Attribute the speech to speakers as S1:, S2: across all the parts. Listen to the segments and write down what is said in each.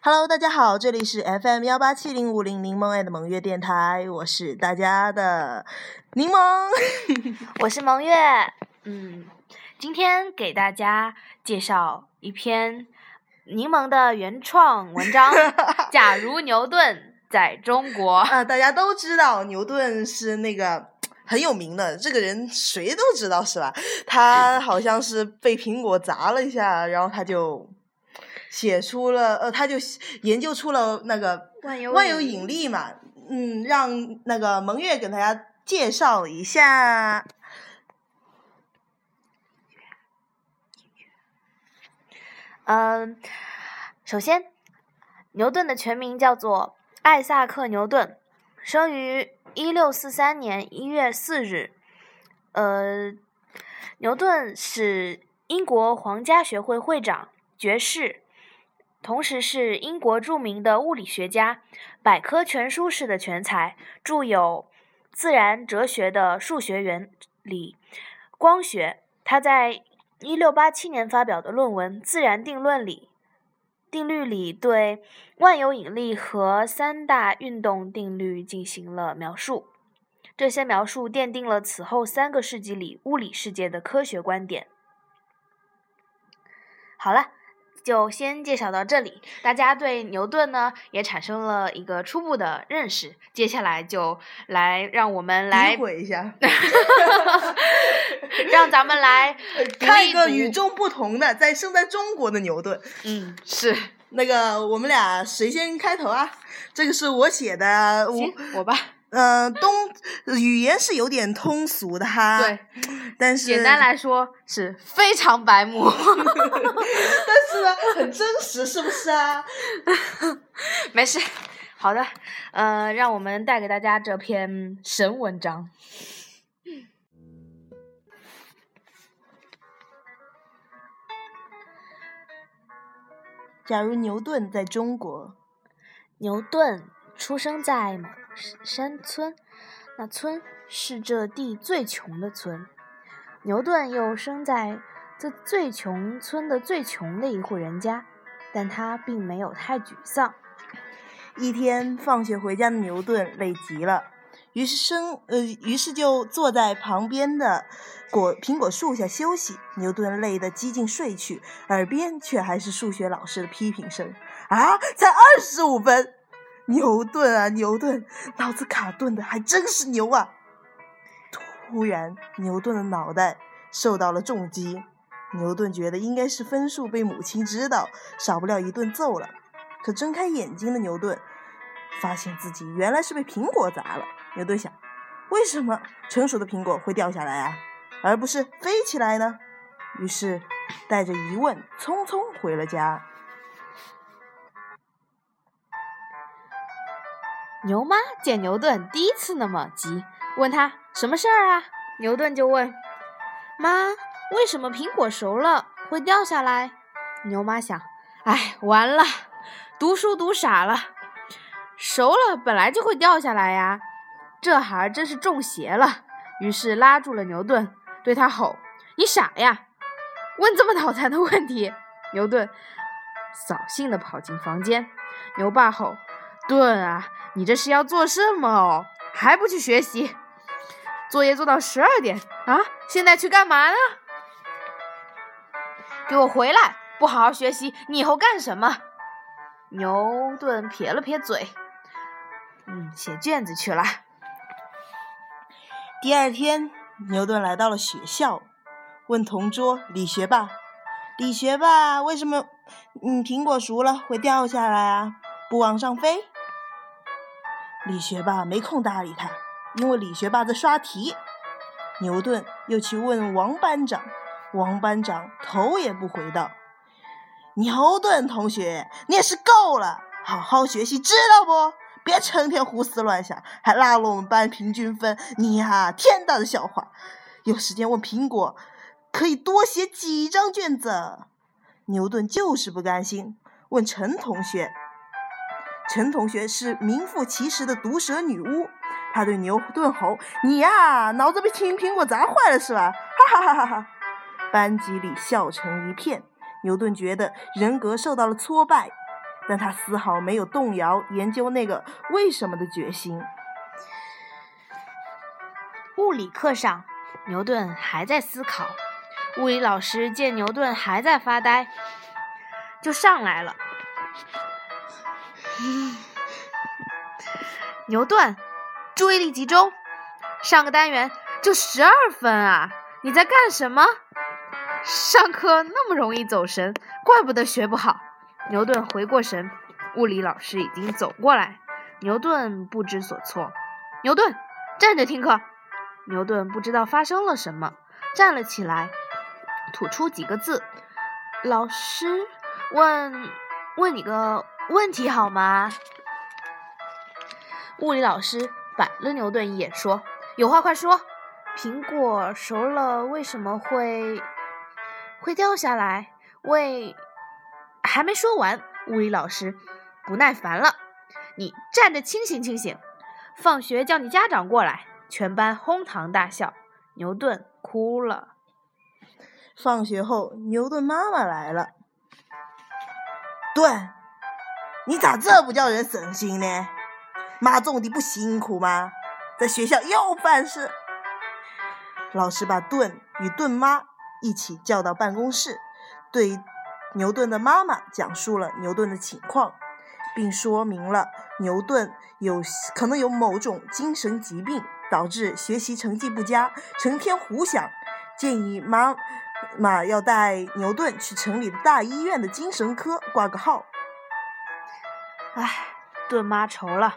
S1: Hello，大家好，这里是 FM 幺八七零五零柠檬爱的萌月电台，我是大家的柠檬，
S2: 我是萌月。嗯，今天给大家介绍一篇柠檬的原创文章《假如牛顿在中国》。
S1: 啊，大家都知道牛顿是那个很有名的，这个人谁都知道是吧？他好像是被苹果砸了一下，然后他就。写出了呃，他就研究出了那个
S2: 万有
S1: 万有引力嘛，嗯，让那个蒙月给大家介绍一下。
S2: 嗯，首先，牛顿的全名叫做艾萨克·牛顿，生于一六四三年一月四日。呃，牛顿是英国皇家学会会长、爵士。同时是英国著名的物理学家，百科全书式的全才，著有《自然哲学的数学原理》《光学》。他在1687年发表的论文《自然定论里定律》里，对万有引力和三大运动定律进行了描述。这些描述奠定了此后三个世纪里物理世界的科学观点。好了。就先介绍到这里，大家对牛顿呢也产生了一个初步的认识。接下来就来让我们来
S1: 诋毁一下
S2: 让咱们来
S1: 看一个与众不同的，在生在中国的牛顿。
S2: 嗯，是
S1: 那个我们俩谁先开头啊？这个是我写的，
S2: 我，我吧。
S1: 嗯，东语言是有点通俗的哈，
S2: 对，
S1: 但是
S2: 简单来说是非常白目，但
S1: 是呢很真实，是不是啊？
S2: 没事，好的，呃，让我们带给大家这篇神文章。
S1: 假如牛顿在中国，
S2: 牛顿出生在某。山村，那村是这地最穷的村。牛顿又生在这最穷村的最穷的一户人家，但他并没有太沮丧。
S1: 一天放学回家的牛顿累极了，于是生呃，于是就坐在旁边的果苹果树下休息。牛顿累得几近睡去，耳边却还是数学老师的批评声：“啊，才二十五分！”牛顿啊，牛顿，脑子卡顿的还真是牛啊！突然，牛顿的脑袋受到了重击。牛顿觉得应该是分数被母亲知道，少不了一顿揍了。可睁开眼睛的牛顿，发现自己原来是被苹果砸了。牛顿想：为什么成熟的苹果会掉下来啊，而不是飞起来呢？于是，带着疑问，匆匆回了家。
S2: 牛妈见牛顿第一次那么急，问他什么事儿啊？牛顿就问：“妈，为什么苹果熟了会掉下来？”牛妈想：“哎，完了，读书读傻了，熟了本来就会掉下来呀，这孩儿真是中邪了。”于是拉住了牛顿，对他吼：“你傻呀，问这么脑残的问题！”牛顿扫兴地跑进房间。牛爸吼。顿啊，你这是要做什么哦？还不去学习？作业做到十二点啊？现在去干嘛呢？给我回来！不好好学习，你以后干什么？牛顿撇了撇嘴，嗯，写卷子去了。
S1: 第二天，牛顿来到了学校，问同桌李学霸：“李学霸，为什么嗯苹果熟了会掉下来啊？不往上飞？”李学霸没空搭理他，因为李学霸在刷题。牛顿又去问王班长，王班长头也不回道：“牛顿同学，你也是够了，好好学习，知道不？别成天胡思乱想，还拉了我们班平均分，你呀，天大的笑话！有时间问苹果，可以多写几张卷子。”牛顿就是不甘心，问陈同学。陈同学是名副其实的毒舌女巫，她对牛顿吼：“你呀，脑子被青苹果砸坏了是吧？”哈哈哈哈哈！班级里笑成一片。牛顿觉得人格受到了挫败，但他丝毫没有动摇研究那个为什么的决心。
S2: 物理课上，牛顿还在思考。物理老师见牛顿还在发呆，就上来了。牛顿，注意力集中，上个单元就十二分啊！你在干什么？上课那么容易走神，怪不得学不好。牛顿回过神，物理老师已经走过来。牛顿不知所措。牛顿，站着听课。牛顿不知道发生了什么，站了起来，吐出几个字：“老师，问问你个问题好吗？”物理老师白了牛顿一眼，说：“有话快说。苹果熟了为什么会会掉下来？为……还没说完。”物理老师不耐烦了：“你站着清醒清醒！放学叫你家长过来。”全班哄堂大笑，牛顿哭了。
S1: 放学后，牛顿妈妈来了。顿，你咋这不叫人省心呢？妈种地不辛苦吗？在学校又犯事。老师把顿与顿妈一起叫到办公室，对牛顿的妈妈讲述了牛顿的情况，并说明了牛顿有可能有某种精神疾病。导致学习成绩不佳，成天胡想，建议妈妈要带牛顿去城里的大医院的精神科挂个号。
S2: 唉，顿妈愁了，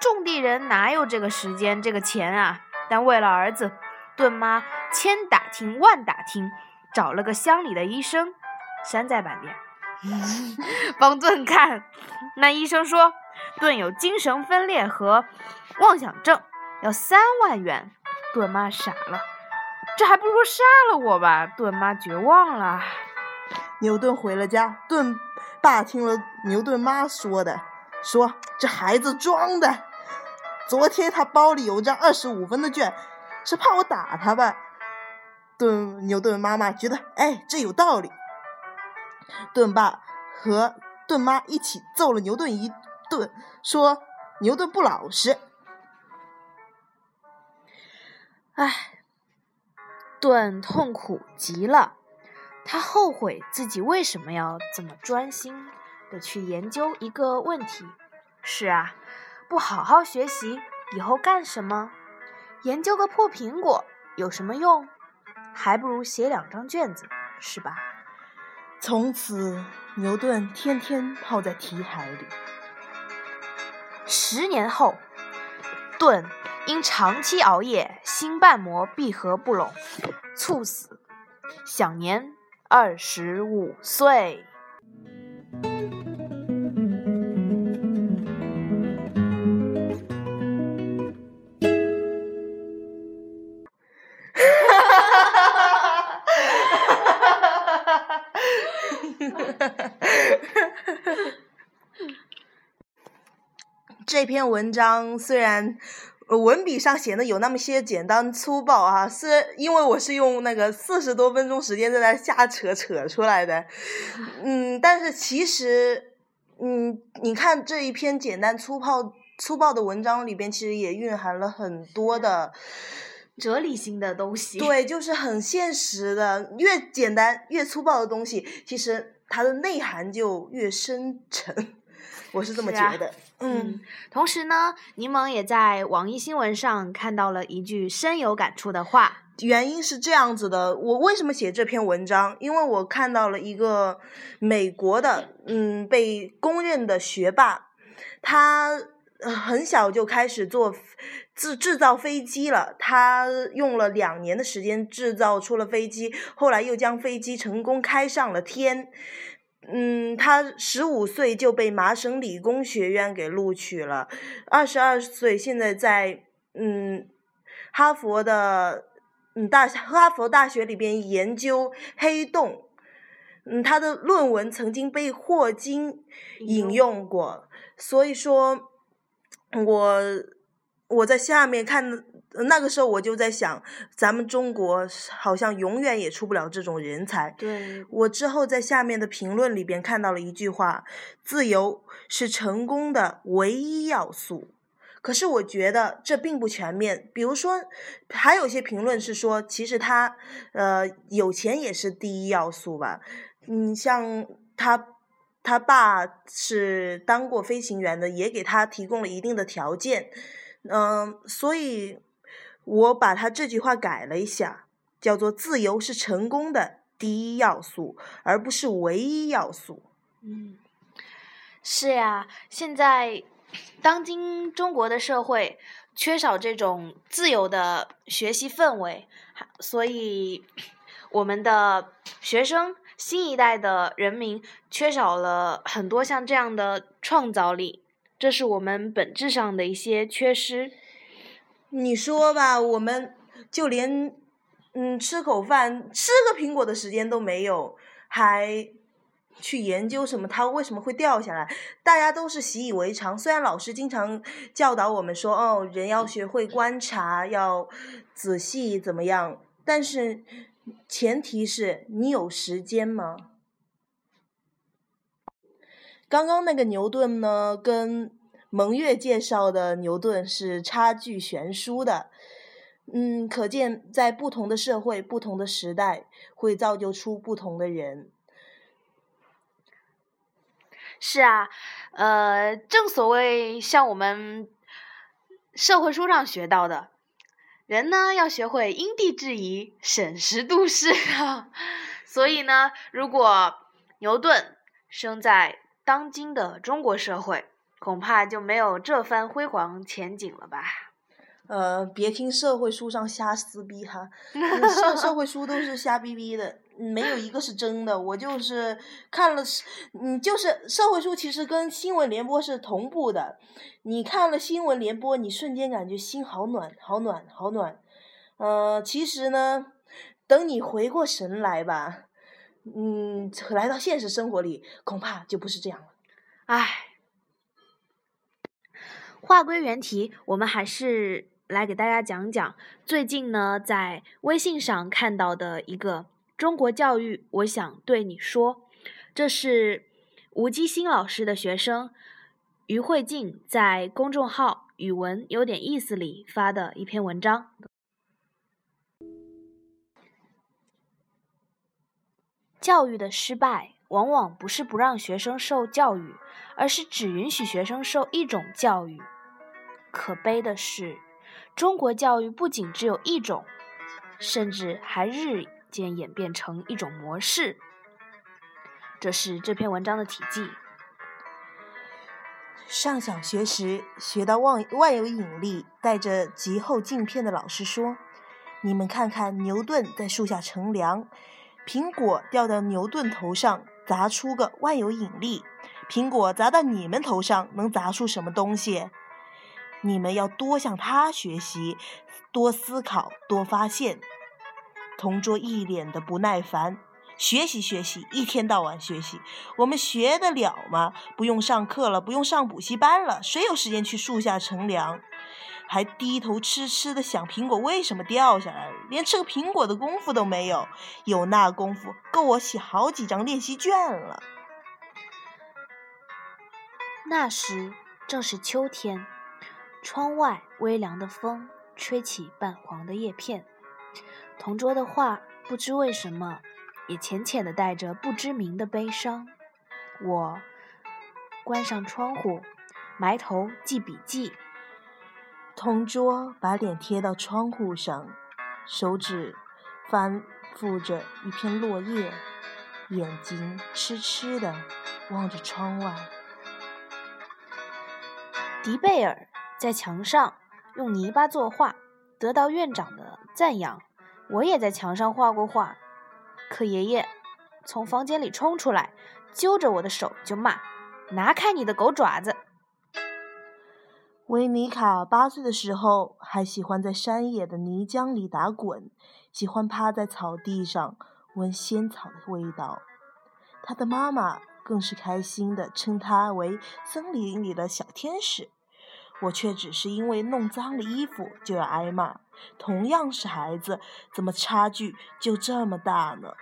S2: 种地人哪有这个时间、这个钱啊？但为了儿子，顿妈千打听万打听，找了个乡里的医生，山寨版的，帮顿看。那医生说，顿有精神分裂和妄想症。要三万元，顿妈傻了，这还不如杀了我吧！顿妈绝望了。
S1: 牛顿回了家，顿爸听了牛顿妈说的，说这孩子装的。昨天他包里有张二十五分的卷，是怕我打他吧？顿牛顿妈妈觉得，哎，这有道理。顿爸和顿妈一起揍了牛顿一顿，说牛顿不老实。
S2: 哎，顿痛苦极了。他后悔自己为什么要这么专心去研究一个问题。是啊，不好好学习，以后干什么？研究个破苹果有什么用？还不如写两张卷子，是吧？
S1: 从此，牛顿天天泡在题海里。
S2: 十年后，顿。因长期熬夜，心瓣膜闭合不拢，猝死，享年二十五岁。
S1: 篇文章虽然。文笔上显得有那么些简单粗暴啊，是因为我是用那个四十多分钟时间在那瞎扯扯出来的，嗯，但是其实，嗯，你看这一篇简单粗暴粗暴的文章里边，其实也蕴含了很多的
S2: 哲理性的东西。
S1: 对，就是很现实的，越简单越粗暴的东西，其实它的内涵就越深沉。我是这么觉得，
S2: 嗯。同时呢，柠檬也在网易新闻上看到了一句深有感触的话。
S1: 原因是这样子的，我为什么写这篇文章？因为我看到了一个美国的，嗯，被公认的学霸，他很小就开始做制制造飞机了。他用了两年的时间制造出了飞机，后来又将飞机成功开上了天。嗯，他十五岁就被麻省理工学院给录取了，二十二岁现在在嗯哈佛的嗯大哈佛大学里边研究黑洞，嗯，他的论文曾经被霍金引用过，所以说，我我在下面看，那个时候我就在想，咱们中国好像永远也出不了这种人才。
S2: 对，
S1: 我之后在下面的评论里边看到了一句话：“自由是成功的唯一要素。”可是我觉得这并不全面。比如说，还有些评论是说，其实他，呃，有钱也是第一要素吧。嗯，像他。他爸是当过飞行员的，也给他提供了一定的条件，嗯，所以我把他这句话改了一下，叫做“自由是成功的第一要素，而不是唯一要素”。
S2: 嗯，是呀，现在当今中国的社会缺少这种自由的学习氛围，所以我们的学生。新一代的人民缺少了很多像这样的创造力，这是我们本质上的一些缺失。
S1: 你说吧，我们就连嗯吃口饭、吃个苹果的时间都没有，还去研究什么它为什么会掉下来？大家都是习以为常。虽然老师经常教导我们说，哦，人要学会观察，要仔细怎么样，但是。前提是你有时间吗？刚刚那个牛顿呢，跟蒙月介绍的牛顿是差距悬殊的。嗯，可见在不同的社会、不同的时代，会造就出不同的人。
S2: 是啊，呃，正所谓像我们社会书上学到的。人呢要学会因地制宜、审时度势啊！所以呢，如果牛顿生在当今的中国社会，恐怕就没有这番辉煌前景了吧？
S1: 呃，别听社会书上瞎撕逼哈，社社会书都是瞎逼逼的。没有一个是真的，我就是看了，嗯，就是社会书其实跟新闻联播是同步的。你看了新闻联播，你瞬间感觉心好暖，好暖，好暖。呃，其实呢，等你回过神来吧，嗯，来到现实生活里，恐怕就不是这样了。
S2: 唉，话归原题，我们还是来给大家讲讲最近呢，在微信上看到的一个。中国教育，我想对你说，这是吴基新老师的学生于慧静在公众号“语文有点意思”里发的一篇文章。教育的失败，往往不是不让学生受教育，而是只允许学生受一种教育。可悲的是，中国教育不仅只有一种，甚至还日。渐演变成一种模式，这是这篇文章的体记。
S1: 上小学时学到万万有引力，带着极厚镜片的老师说：“你们看看牛顿在树下乘凉，苹果掉到牛顿头上砸出个万有引力，苹果砸到你们头上能砸出什么东西？你们要多向他学习，多思考，多发现。”同桌一脸的不耐烦，学习学习，一天到晚学习，我们学得了吗？不用上课了，不用上补习班了，谁有时间去树下乘凉？还低头痴痴的想苹果为什么掉下来了，连吃个苹果的功夫都没有，有那功夫够我写好几张练习卷了。
S2: 那时正是秋天，窗外微凉的风吹起半黄的叶片。同桌的话，不知为什么，也浅浅的带着不知名的悲伤。我关上窗户，埋头记笔记。
S1: 同桌把脸贴到窗户上，手指翻覆着一片落叶，眼睛痴痴的望着窗外。
S2: 迪贝尔在墙上用泥巴作画，得到院长的赞扬。我也在墙上画过画，可爷爷从房间里冲出来，揪着我的手就骂：“拿开你的狗爪子！”
S1: 维尼卡八岁的时候还喜欢在山野的泥浆里打滚，喜欢趴在草地上闻仙草的味道。他的妈妈更是开心的称他为森林里的小天使。我却只是因为弄脏了衣服就要挨骂。同样是孩子，怎么差距就这么大呢？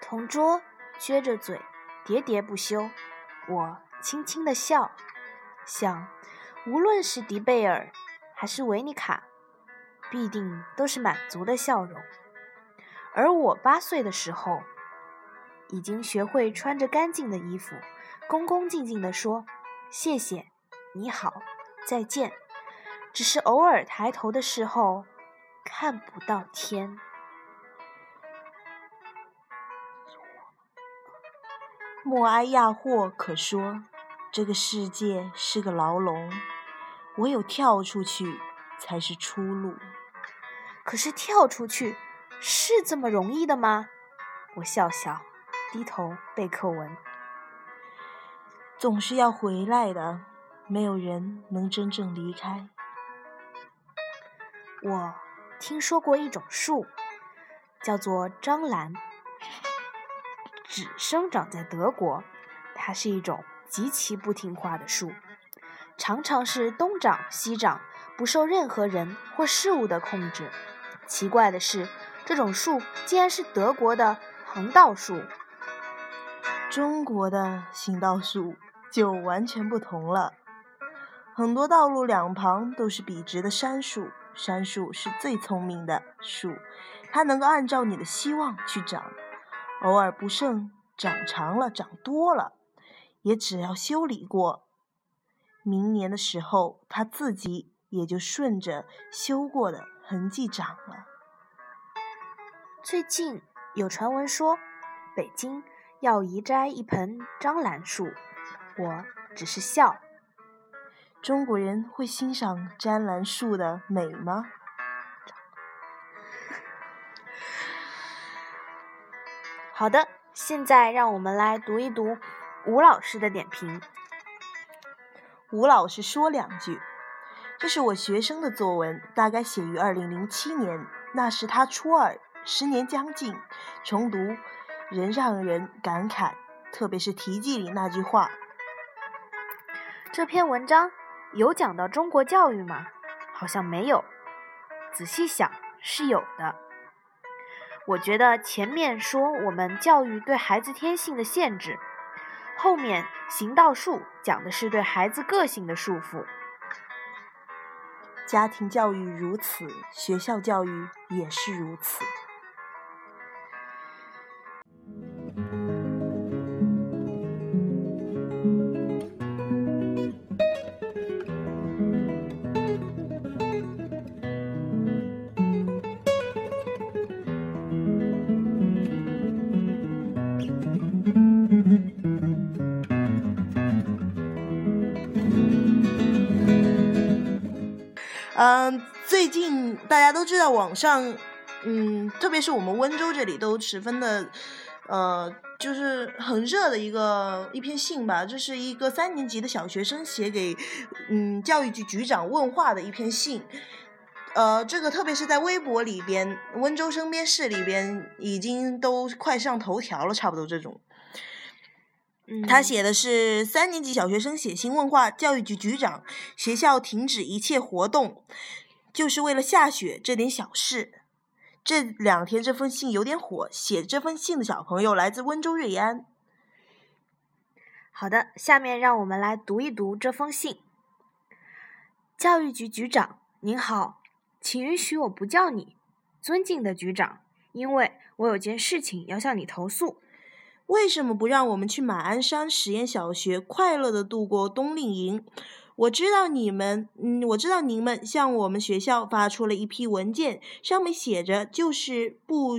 S2: 同桌撅着嘴，喋喋不休。我轻轻的笑，想，无论是迪贝尔还是维尼卡，必定都是满足的笑容。而我八岁的时候，已经学会穿着干净的衣服，恭恭敬敬地说：“谢谢，你好，再见。”只是偶尔抬头的时候，看不到天。
S1: 默哀亚霍可说：“这个世界是个牢笼，唯有跳出去才是出路。”
S2: 可是跳出去是这么容易的吗？我笑笑，低头背课文。
S1: 总是要回来的，没有人能真正离开。
S2: 我听说过一种树，叫做樟兰，只生长在德国。它是一种极其不听话的树，常常是东长西长，不受任何人或事物的控制。奇怪的是，这种树竟然是德国的横道树。
S1: 中国的行道树就完全不同了，很多道路两旁都是笔直的杉树。杉树是最聪明的树，它能够按照你的希望去长，偶尔不慎长长了、长多了，也只要修理过，明年的时候它自己也就顺着修过的痕迹长了。
S2: 最近有传闻说，北京要移栽一盆樟兰树，我只是笑。
S1: 中国人会欣赏詹兰树的美吗？
S2: 好的，现在让我们来读一读吴老师的点评。
S1: 吴老师说两句：“这是我学生的作文，大概写于二零零七年，那时他初二，十年将近，重读仍让人感慨，特别是题记里那句话。”
S2: 这篇文章。有讲到中国教育吗？好像没有。仔细想是有的。我觉得前面说我们教育对孩子天性的限制，后面行道术讲的是对孩子个性的束缚。
S1: 家庭教育如此，学校教育也是如此。嗯，最近大家都知道网上，嗯，特别是我们温州这里都十分的，呃，就是很热的一个一篇信吧。这是一个三年级的小学生写给嗯教育局局长问话的一篇信。呃，这个特别是在微博里边，温州身边市里边已经都快上头条了，差不多这种。他写的是三年级小学生写信问话，教育局局长，学校停止一切活动，就是为了下雪这点小事。这两天这封信有点火，写这封信的小朋友来自温州瑞安。
S2: 好的，下面让我们来读一读这封信。教育局局长您好，请允许我不叫你尊敬的局长，因为我有件事情要向你投诉。
S1: 为什么不让我们去马鞍山实验小学快乐的度过冬令营？我知道你们，嗯，我知道你们向我们学校发出了一批文件，上面写着就是不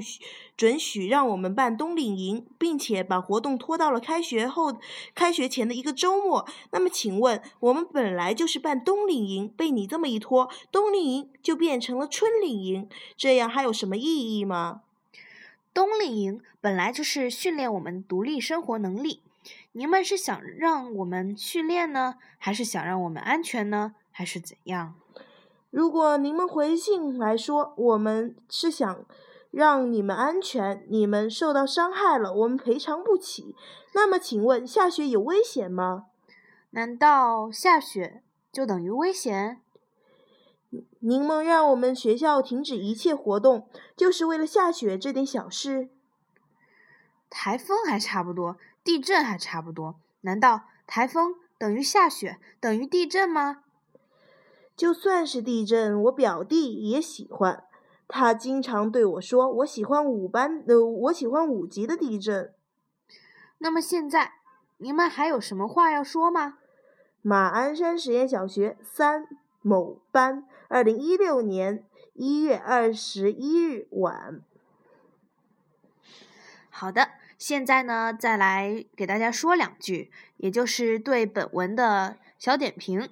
S1: 准许让我们办冬令营，并且把活动拖到了开学后、开学前的一个周末。那么，请问，我们本来就是办冬令营，被你这么一拖，冬令营就变成了春令营，这样还有什么意义吗？
S2: 冬令营本来就是训练我们独立生活能力，你们是想让我们训练呢，还是想让我们安全呢，还是怎样？
S1: 如果您们回信来说，我们是想让你们安全，你们受到伤害了，我们赔偿不起，那么请问下雪有危险吗？
S2: 难道下雪就等于危险？
S1: 柠檬让我们学校停止一切活动，就是为了下雪这点小事。
S2: 台风还差不多，地震还差不多，难道台风等于下雪等于地震吗？
S1: 就算是地震，我表弟也喜欢。他经常对我说：“我喜欢五班，呃，我喜欢五级的地震。”
S2: 那么现在，你们还有什么话要说吗？
S1: 马鞍山实验小学三某班，二零一六年一月二十一日晚。
S2: 好的，现在呢，再来给大家说两句，也就是对本文的小点评。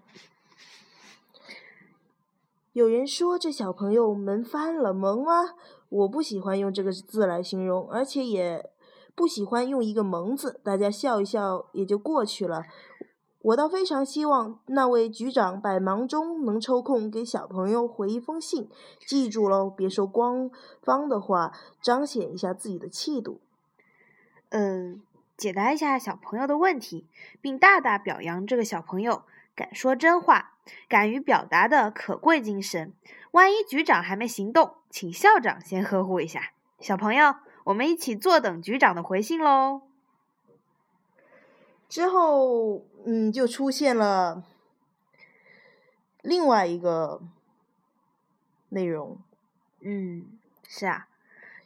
S1: 有人说这小朋友萌翻了，萌啊！我不喜欢用这个字来形容，而且也不喜欢用一个“萌”字，大家笑一笑也就过去了。我倒非常希望那位局长百忙中能抽空给小朋友回一封信，记住喽，别说官方的话，彰显一下自己的气度。
S2: 嗯，解答一下小朋友的问题，并大大表扬这个小朋友。敢说真话、敢于表达的可贵精神。万一局长还没行动，请校长先呵护一下。小朋友，我们一起坐等局长的回信喽。
S1: 之后，嗯，就出现了另外一个内容。
S2: 嗯，是啊，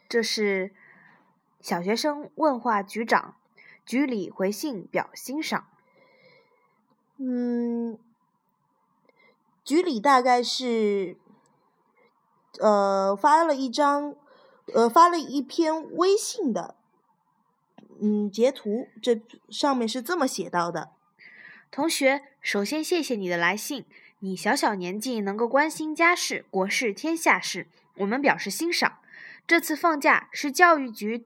S2: 这是小学生问话局长，局里回信表欣赏。
S1: 嗯，局里大概是，呃，发了一张，呃，发了一篇微信的，嗯，截图，这上面是这么写到的：
S2: 同学，首先谢谢你的来信，你小小年纪能够关心家事、国事、天下事，我们表示欣赏。这次放假是教育局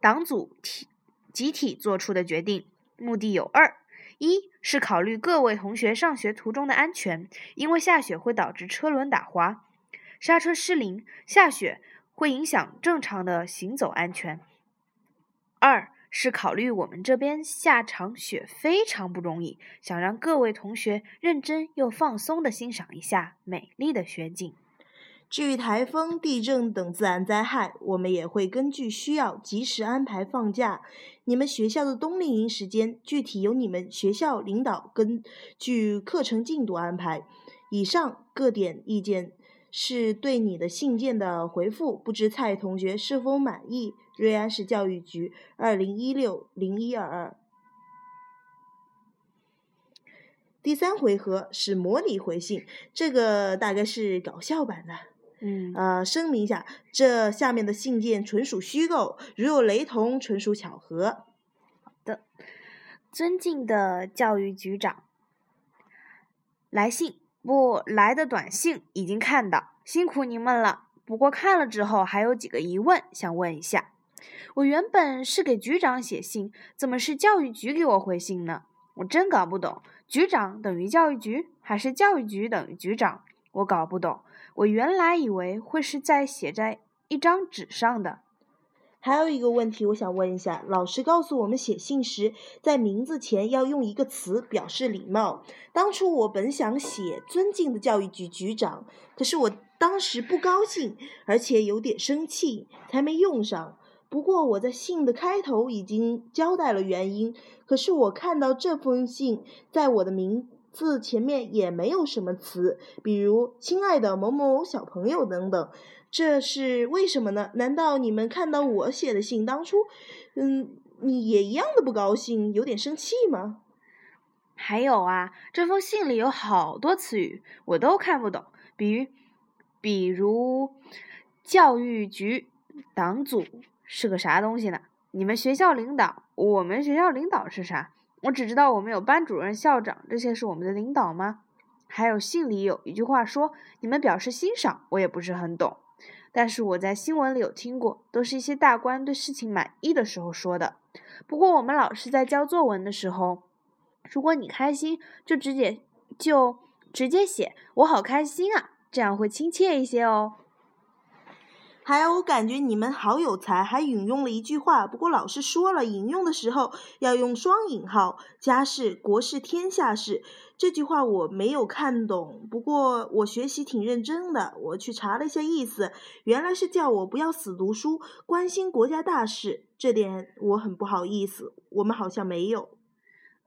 S2: 党组体集体做出的决定，目的有二。一是考虑各位同学上学途中的安全，因为下雪会导致车轮打滑、刹车失灵，下雪会影响正常的行走安全。二是考虑我们这边下场雪非常不容易，想让各位同学认真又放松的欣赏一下美丽的雪景。
S1: 至于台风、地震等自然灾害，我们也会根据需要及时安排放假。你们学校的冬令营时间具体由你们学校领导根据课程进度安排。以上各点意见是对你的信件的回复，不知蔡同学是否满意？瑞安市教育局，二零一六零一二二。第三回合是模拟回信，这个大概是搞笑版的。
S2: 嗯，
S1: 呃，声明一下，这下面的信件纯属虚构，如有雷同，纯属巧合。
S2: 好的，尊敬的教育局长，来信不来的短信已经看到，辛苦您们了。不过看了之后还有几个疑问想问一下。我原本是给局长写信，怎么是教育局给我回信呢？我真搞不懂，局长等于教育局，还是教育局等于局长？我搞不懂。我原来以为会是在写在一张纸上的。
S1: 还有一个问题，我想问一下，老师告诉我们写信时在名字前要用一个词表示礼貌。当初我本想写“尊敬的教育局局长”，可是我当时不高兴，而且有点生气，才没用上。不过我在信的开头已经交代了原因。可是我看到这封信，在我的名。字前面也没有什么词，比如“亲爱的某某某小朋友”等等，这是为什么呢？难道你们看到我写的信当初，嗯，你也一样的不高兴，有点生气吗？
S2: 还有啊，这封信里有好多词语我都看不懂，比如，比如教育局党组是个啥东西呢？你们学校领导，我们学校领导是啥？我只知道我们有班主任、校长，这些是我们的领导吗？还有信里有一句话说：“你们表示欣赏。”我也不是很懂，但是我在新闻里有听过，都是一些大官对事情满意的时候说的。不过我们老师在教作文的时候，如果你开心，就直接就直接写“我好开心啊”，这样会亲切一些哦。
S1: 还有，我感觉你们好有才，还引用了一句话。不过老师说了，引用的时候要用双引号。家事国事天下事，这句话我没有看懂。不过我学习挺认真的，我去查了一下意思，原来是叫我不要死读书，关心国家大事。这点我很不好意思，我们好像没有。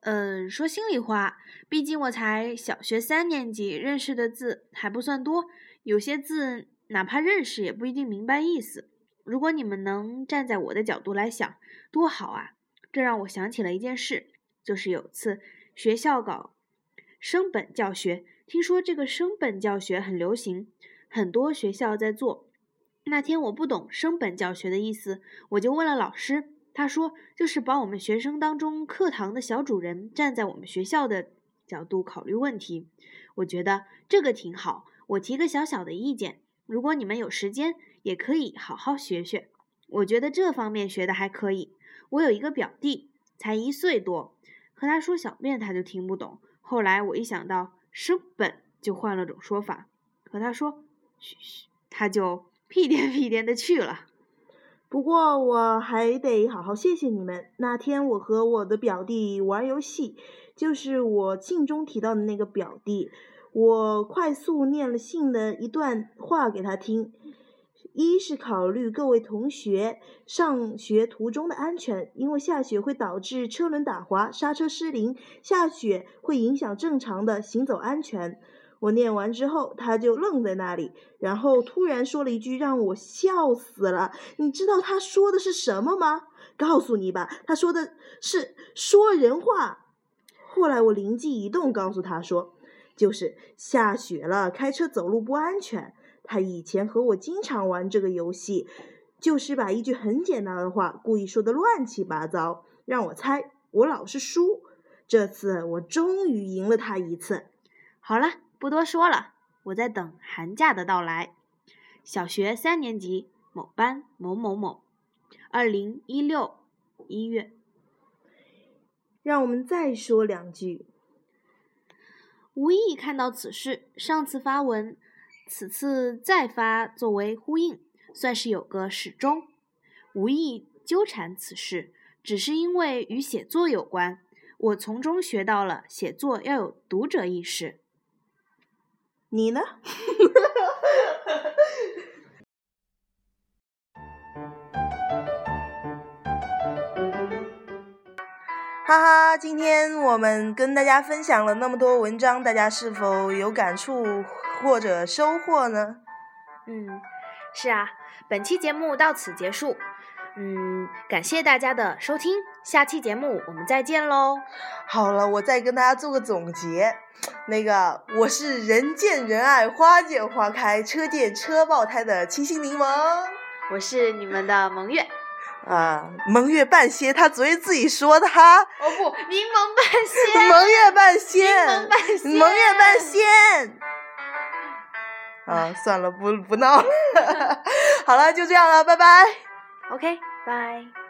S2: 嗯，说心里话，毕竟我才小学三年级，认识的字还不算多，有些字。哪怕认识也不一定明白意思。如果你们能站在我的角度来想，多好啊！这让我想起了一件事，就是有次学校搞升本教学，听说这个升本教学很流行，很多学校在做。那天我不懂升本教学的意思，我就问了老师，他说就是把我们学生当中课堂的小主人站在我们学校的角度考虑问题。我觉得这个挺好，我提个小小的意见。如果你们有时间，也可以好好学学。我觉得这方面学的还可以。我有一个表弟，才一岁多，和他说小便他就听不懂。后来我一想到升本，就换了种说法，和他说嘘嘘，他就 屁颠屁颠的去了。
S1: 不过我还得好好谢谢你们。那天我和我的表弟玩游戏，就是我信中提到的那个表弟。我快速念了信的一段话给他听：一是考虑各位同学上学途中的安全，因为下雪会导致车轮打滑、刹车失灵，下雪会影响正常的行走安全。我念完之后，他就愣在那里，然后突然说了一句让我笑死了。你知道他说的是什么吗？告诉你吧，他说的是说人话。后来我灵机一动，告诉他说。就是下雪了，开车走路不安全。他以前和我经常玩这个游戏，就是把一句很简单的话故意说的乱七八糟，让我猜。我老是输，这次我终于赢了他一次。
S2: 好了，不多说了，我在等寒假的到来。小学三年级某班某某某，二零一六一月。
S1: 让我们再说两句。
S2: 无意看到此事，上次发文，此次再发作为呼应，算是有个始终。无意纠缠此事，只是因为与写作有关，我从中学到了写作要有读者意识。
S1: 你呢？哈哈，今天我们跟大家分享了那么多文章，大家是否有感触或者收获呢？
S2: 嗯，是啊，本期节目到此结束。嗯，感谢大家的收听，下期节目我们再见喽。
S1: 好了，我再跟大家做个总结。那个，我是人见人爱、花见花开、车见车爆胎的清新柠檬。
S2: 我是你们的蒙月。
S1: 啊，蒙月半仙，他昨天自己说的哈。
S2: 哦不，柠檬半仙。
S1: 蒙月半仙。
S2: 柠檬半仙。
S1: 蒙月半仙。啊，算了，不不闹了。好了，就这样了，拜拜。
S2: OK，拜。